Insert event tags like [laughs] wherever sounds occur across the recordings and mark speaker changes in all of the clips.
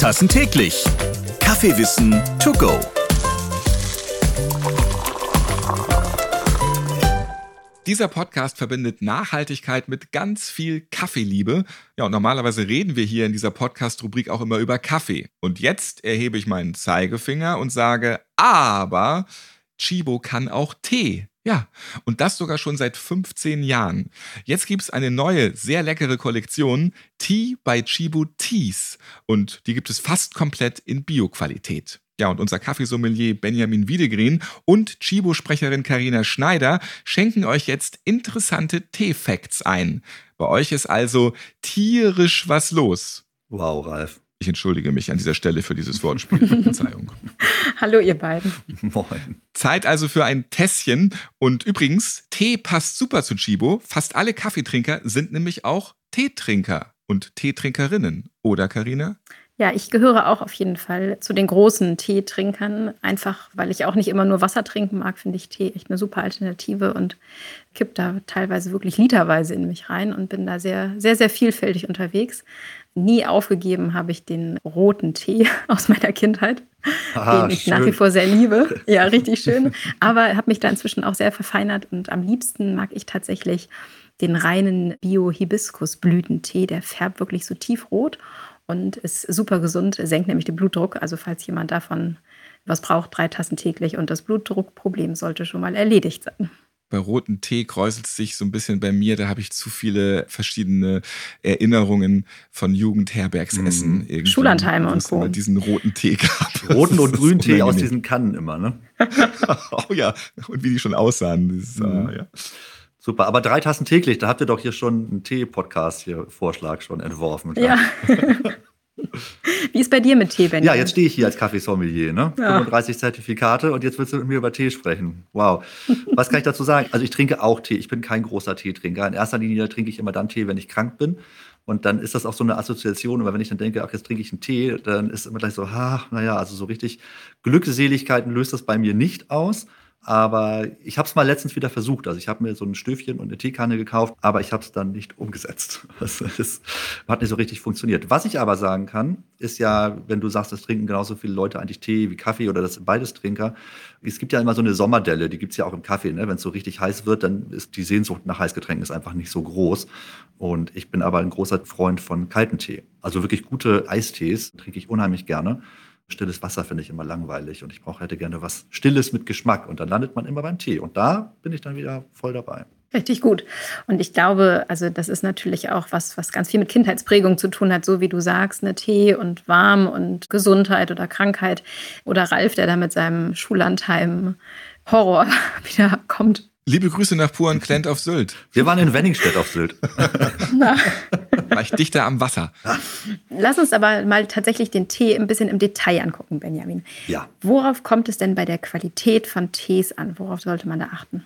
Speaker 1: Tassen täglich. Kaffeewissen to go.
Speaker 2: Dieser Podcast verbindet Nachhaltigkeit mit ganz viel Kaffeeliebe. Ja, und normalerweise reden wir hier in dieser Podcast-Rubrik auch immer über Kaffee. Und jetzt erhebe ich meinen Zeigefinger und sage, aber Chibo kann auch Tee. Ja, und das sogar schon seit 15 Jahren. Jetzt gibt es eine neue, sehr leckere Kollektion, Tea by Chibo Teas. Und die gibt es fast komplett in Bio-Qualität. Ja, und unser Kaffeesommelier Benjamin Wiedegren und Chibo-Sprecherin Karina Schneider schenken euch jetzt interessante Tee-Facts ein. Bei euch ist also tierisch was los.
Speaker 3: Wow, Ralf.
Speaker 2: Ich entschuldige mich an dieser Stelle für dieses Wortspiel. Verzeihung. [laughs]
Speaker 4: Hallo, ihr beiden.
Speaker 2: Moin. Zeit also für ein Tässchen. Und übrigens, Tee passt super zu Chibo. Fast alle Kaffeetrinker sind nämlich auch Teetrinker und Teetrinkerinnen. Oder, Karina?
Speaker 4: Ja, ich gehöre auch auf jeden Fall zu den großen Teetrinkern. Einfach, weil ich auch nicht immer nur Wasser trinken mag, finde ich Tee echt eine super Alternative und kipp da teilweise wirklich literweise in mich rein und bin da sehr, sehr, sehr vielfältig unterwegs. Nie aufgegeben habe ich den roten Tee [laughs] aus meiner Kindheit, ah, den ich schön. nach wie vor sehr liebe. [laughs] Ja, richtig schön. Aber habe mich da inzwischen auch sehr verfeinert und am liebsten mag ich tatsächlich den reinen Bio-Hibiskus-Blütentee. Der färbt wirklich so tiefrot und ist super gesund, senkt nämlich den Blutdruck. Also falls jemand davon was braucht, drei Tassen täglich und das Blutdruckproblem sollte schon mal erledigt sein
Speaker 2: bei roten Tee kräuselt es sich so ein bisschen bei mir. Da habe ich zu viele verschiedene Erinnerungen von Jugendherbergsessen.
Speaker 4: Mhm. Schullandheime und Co.
Speaker 2: diesen roten Tee gab. [laughs]
Speaker 3: Roten und grünen Tee aus diesen Kannen immer, ne? [laughs]
Speaker 2: oh ja, und wie die schon aussahen. Dieses, mhm. uh, ja.
Speaker 3: Super, aber drei Tassen täglich, da habt ihr doch hier schon einen Tee-Podcast hier Vorschlag schon entworfen.
Speaker 4: Ja. [laughs] Wie ist bei dir mit Tee, Benjamin?
Speaker 3: Ja, jetzt stehe ich hier als Kaffeesommelier, ne? Ja. 35 Zertifikate und jetzt willst du mit mir über Tee sprechen. Wow. Was kann ich dazu sagen? Also ich trinke auch Tee. Ich bin kein großer Teetrinker. In erster Linie trinke ich immer dann Tee, wenn ich krank bin. Und dann ist das auch so eine Assoziation, weil wenn ich dann denke, ach, jetzt trinke ich einen Tee, dann ist immer gleich so, ha, naja, also so richtig Glückseligkeiten löst das bei mir nicht aus. Aber ich habe es mal letztens wieder versucht. Also ich habe mir so ein Stöfchen und eine Teekanne gekauft, aber ich habe es dann nicht umgesetzt. [laughs] Das, das, hat nicht so richtig funktioniert. Was ich aber sagen kann, ist ja, wenn du sagst, es trinken genauso viele Leute eigentlich Tee wie Kaffee oder das sind beides Trinker. Es gibt ja immer so eine Sommerdelle, die gibt es ja auch im Kaffee. Ne? Wenn es so richtig heiß wird, dann ist die Sehnsucht nach Heißgetränken ist einfach nicht so groß. Und ich bin aber ein großer Freund von kalten Tee. Also wirklich gute Eistees trinke ich unheimlich gerne. Stilles Wasser finde ich immer langweilig und ich brauche hätte gerne was Stilles mit Geschmack und dann landet man immer beim Tee und da bin ich dann wieder voll dabei.
Speaker 4: Richtig gut. Und ich glaube, also das ist natürlich auch was, was ganz viel mit Kindheitsprägung zu tun hat, so wie du sagst, eine Tee und warm und Gesundheit oder Krankheit. Oder Ralf, der da mit seinem Schullandheim Horror [laughs] wieder kommt.
Speaker 2: Liebe Grüße nach Puan Klent auf Sylt.
Speaker 3: Wir waren in Wenningstedt auf Sylt. [laughs]
Speaker 2: War ich dichter am Wasser.
Speaker 4: Lass uns aber mal tatsächlich den Tee ein bisschen im Detail angucken, Benjamin.
Speaker 3: Ja.
Speaker 4: Worauf kommt es denn bei der Qualität von Tees an? Worauf sollte man da achten?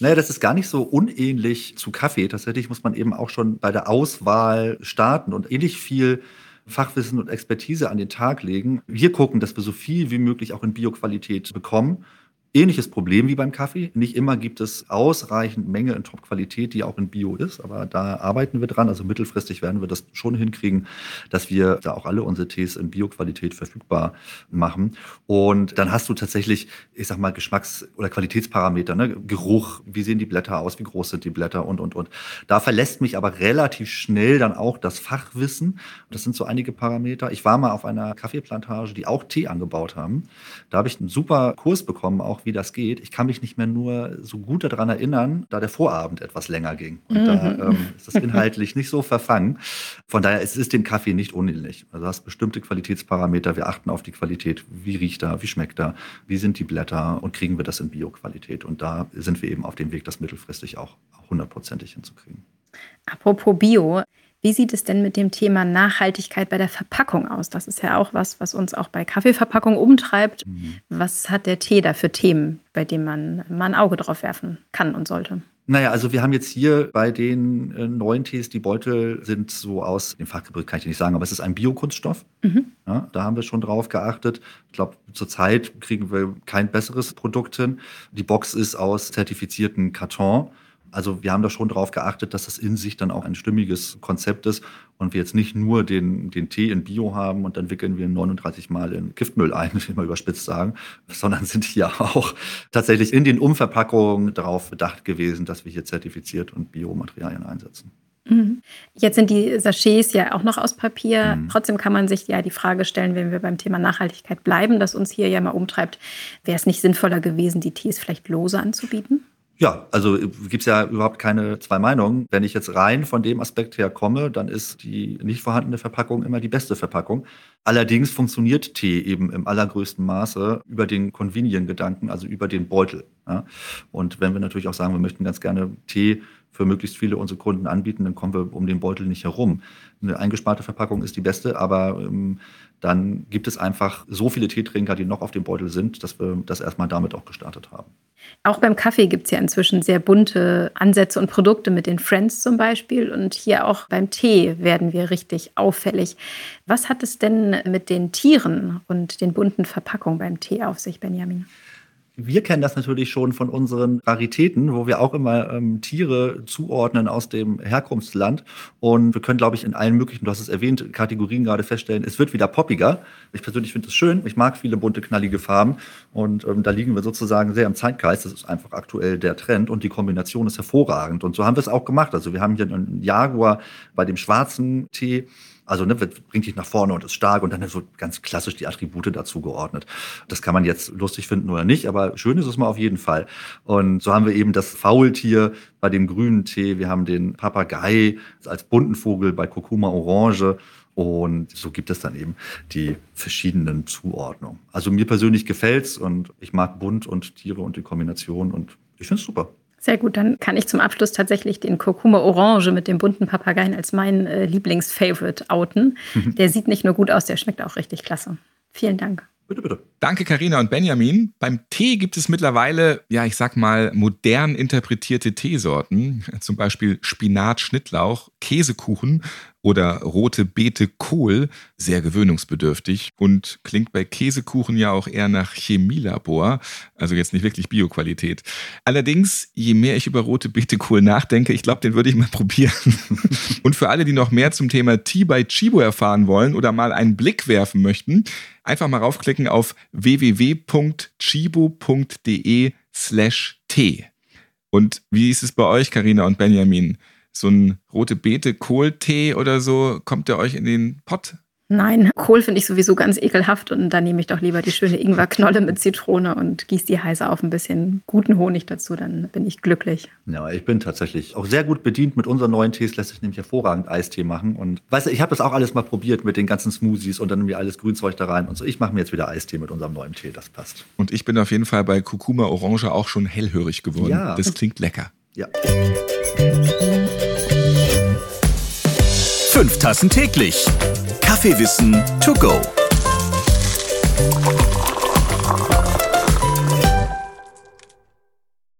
Speaker 3: Naja, das ist gar nicht so unähnlich zu Kaffee. Tatsächlich muss man eben auch schon bei der Auswahl starten und ähnlich viel Fachwissen und Expertise an den Tag legen. Wir gucken, dass wir so viel wie möglich auch in Bioqualität bekommen Ähnliches Problem wie beim Kaffee. Nicht immer gibt es ausreichend Menge in Top-Qualität, die auch in Bio ist, aber da arbeiten wir dran. Also mittelfristig werden wir das schon hinkriegen, dass wir da auch alle unsere Tees in Bio-Qualität verfügbar machen. Und dann hast du tatsächlich, ich sag mal, Geschmacks- oder Qualitätsparameter, ne? Geruch, wie sehen die Blätter aus, wie groß sind die Blätter und, und, und. Da verlässt mich aber relativ schnell dann auch das Fachwissen. Das sind so einige Parameter. Ich war mal auf einer Kaffeeplantage, die auch Tee angebaut haben. Da habe ich einen super Kurs bekommen, auch wie das geht. Ich kann mich nicht mehr nur so gut daran erinnern, da der Vorabend etwas länger ging. Und mhm. da ähm, ist das inhaltlich nicht so verfangen. Von daher es ist dem Kaffee nicht unähnlich. Also du hast bestimmte Qualitätsparameter. Wir achten auf die Qualität. Wie riecht er? Wie schmeckt er? Wie sind die Blätter? Und kriegen wir das in Bio-Qualität? Und da sind wir eben auf dem Weg, das mittelfristig auch hundertprozentig hinzukriegen.
Speaker 4: Apropos Bio, wie sieht es denn mit dem Thema Nachhaltigkeit bei der Verpackung aus? Das ist ja auch was, was uns auch bei Kaffeeverpackungen umtreibt. Mhm. Was hat der Tee da für Themen, bei denen man mal ein Auge drauf werfen kann und sollte?
Speaker 3: Naja, also wir haben jetzt hier bei den äh, neuen Tees, die Beutel sind so aus, dem Fachgebrüch kann ich nicht sagen, aber es ist ein Biokunststoff. Mhm. Ja, da haben wir schon drauf geachtet. Ich glaube, zurzeit kriegen wir kein besseres Produkt hin. Die Box ist aus zertifizierten Karton Also wir haben da schon darauf geachtet, dass das in sich dann auch ein stimmiges Konzept ist und wir jetzt nicht nur den, den Tee in Bio haben und dann wickeln wir 39 Mal in Giftmüll ein, [laughs] will ich mal überspitzt sagen, sondern sind hier auch tatsächlich in den Umverpackungen darauf bedacht gewesen, dass wir hier zertifiziert und Biomaterialien einsetzen.
Speaker 4: Mhm. Jetzt sind die Sachets ja auch noch aus Papier. Mhm. Trotzdem kann man sich ja die Frage stellen, wenn wir beim Thema Nachhaltigkeit bleiben, das uns hier ja mal umtreibt, wäre es nicht sinnvoller gewesen, die Tees vielleicht lose anzubieten?
Speaker 3: Ja, also gibt es ja überhaupt keine zwei Meinungen. Wenn ich jetzt rein von dem Aspekt her komme, dann ist die nicht vorhandene Verpackung immer die beste Verpackung. Allerdings funktioniert Tee eben im allergrößten Maße über den Convenient-Gedanken, also über den Beutel. Ja? Und wenn wir natürlich auch sagen, wir möchten ganz gerne Tee für möglichst viele unserer Kunden anbieten, dann kommen wir um den Beutel nicht herum. Eine eingesparte Verpackung ist die beste, aber ähm, dann gibt es einfach so viele Teetrinker, die noch auf dem Beutel sind, dass wir das erstmal damit auch gestartet haben.
Speaker 4: Auch beim Kaffee gibt es ja inzwischen sehr bunte Ansätze und Produkte mit den Friends zum Beispiel. Und hier auch beim Tee werden wir richtig auffällig. Was hat es denn mit den Tieren und den bunten Verpackungen beim Tee auf sich, Benjamin?
Speaker 3: Wir kennen das natürlich schon von unseren Raritäten, wo wir auch immer ähm, Tiere zuordnen aus dem Herkunftsland. Und wir können, glaube ich, in allen möglichen, du hast es erwähnt, Kategorien gerade feststellen, es wird wieder poppiger. Ich persönlich finde es schön. Ich mag viele bunte, knallige Farben. Und ähm, da liegen wir sozusagen sehr im Zeitgeist. Das ist einfach aktuell der Trend. Und die Kombination ist hervorragend. Und so haben wir es auch gemacht. Also wir haben hier einen Jaguar bei dem schwarzen Tee also ne, bringt dich nach vorne und ist stark und dann so ganz klassisch die Attribute dazu geordnet. Das kann man jetzt lustig finden oder nicht, aber schön ist es mal auf jeden Fall. Und so haben wir eben das Faultier bei dem grünen Tee, wir haben den Papagei als bunten Vogel bei Kurkuma Orange. Und so gibt es dann eben die verschiedenen Zuordnungen. Also mir persönlich gefällt's und ich mag bunt und Tiere und die Kombination und ich finde es super.
Speaker 4: Sehr gut, dann kann ich zum Abschluss tatsächlich den Kurkuma Orange mit dem bunten Papageien als mein äh, Lieblingsfavorite outen. Der sieht nicht nur gut aus, der schmeckt auch richtig klasse. Vielen Dank.
Speaker 2: Bitte, bitte. Danke, Karina und Benjamin. Beim Tee gibt es mittlerweile, ja, ich sag mal, modern interpretierte Teesorten, zum Beispiel Spinat, Schnittlauch, Käsekuchen oder rote Beete Kohl, sehr gewöhnungsbedürftig und klingt bei Käsekuchen ja auch eher nach Chemielabor, also jetzt nicht wirklich Bioqualität. Allerdings, je mehr ich über rote Beete Kohl nachdenke, ich glaube, den würde ich mal [laughs] probieren. und für alle, die noch mehr zum Thema Tea by Chibo erfahren wollen oder mal einen Blick werfen möchten, einfach mal raufklicken auf www.chibo.de slash Tee. Und wie ist es bei euch, Karina und Benjamin? So ein rote Beete Kohltee oder so, kommt der euch in den Pott?
Speaker 4: Nein, Kohl finde ich sowieso ganz ekelhaft und dann nehme ich doch lieber die schöne Ingwerknolle mit Zitrone und gieße die heiße auf ein bisschen guten Honig dazu, dann bin ich glücklich.
Speaker 3: Ja, ich bin tatsächlich auch sehr gut bedient mit unseren neuen Tees, lässt sich nämlich hervorragend Eistee machen und weißt du, ich habe das auch alles mal probiert mit den ganzen Smoothies und dann irgendwie alles Grünzeug da rein und so. Ich mache mir jetzt wieder Eistee mit unserem neuen Tee, das passt.
Speaker 2: Und ich bin auf jeden Fall bei Kurkuma Orange auch schon hellhörig geworden. Ja. Das klingt lecker.
Speaker 3: Ja.
Speaker 1: Fünf Tassen täglich. Kaffeewissen to go.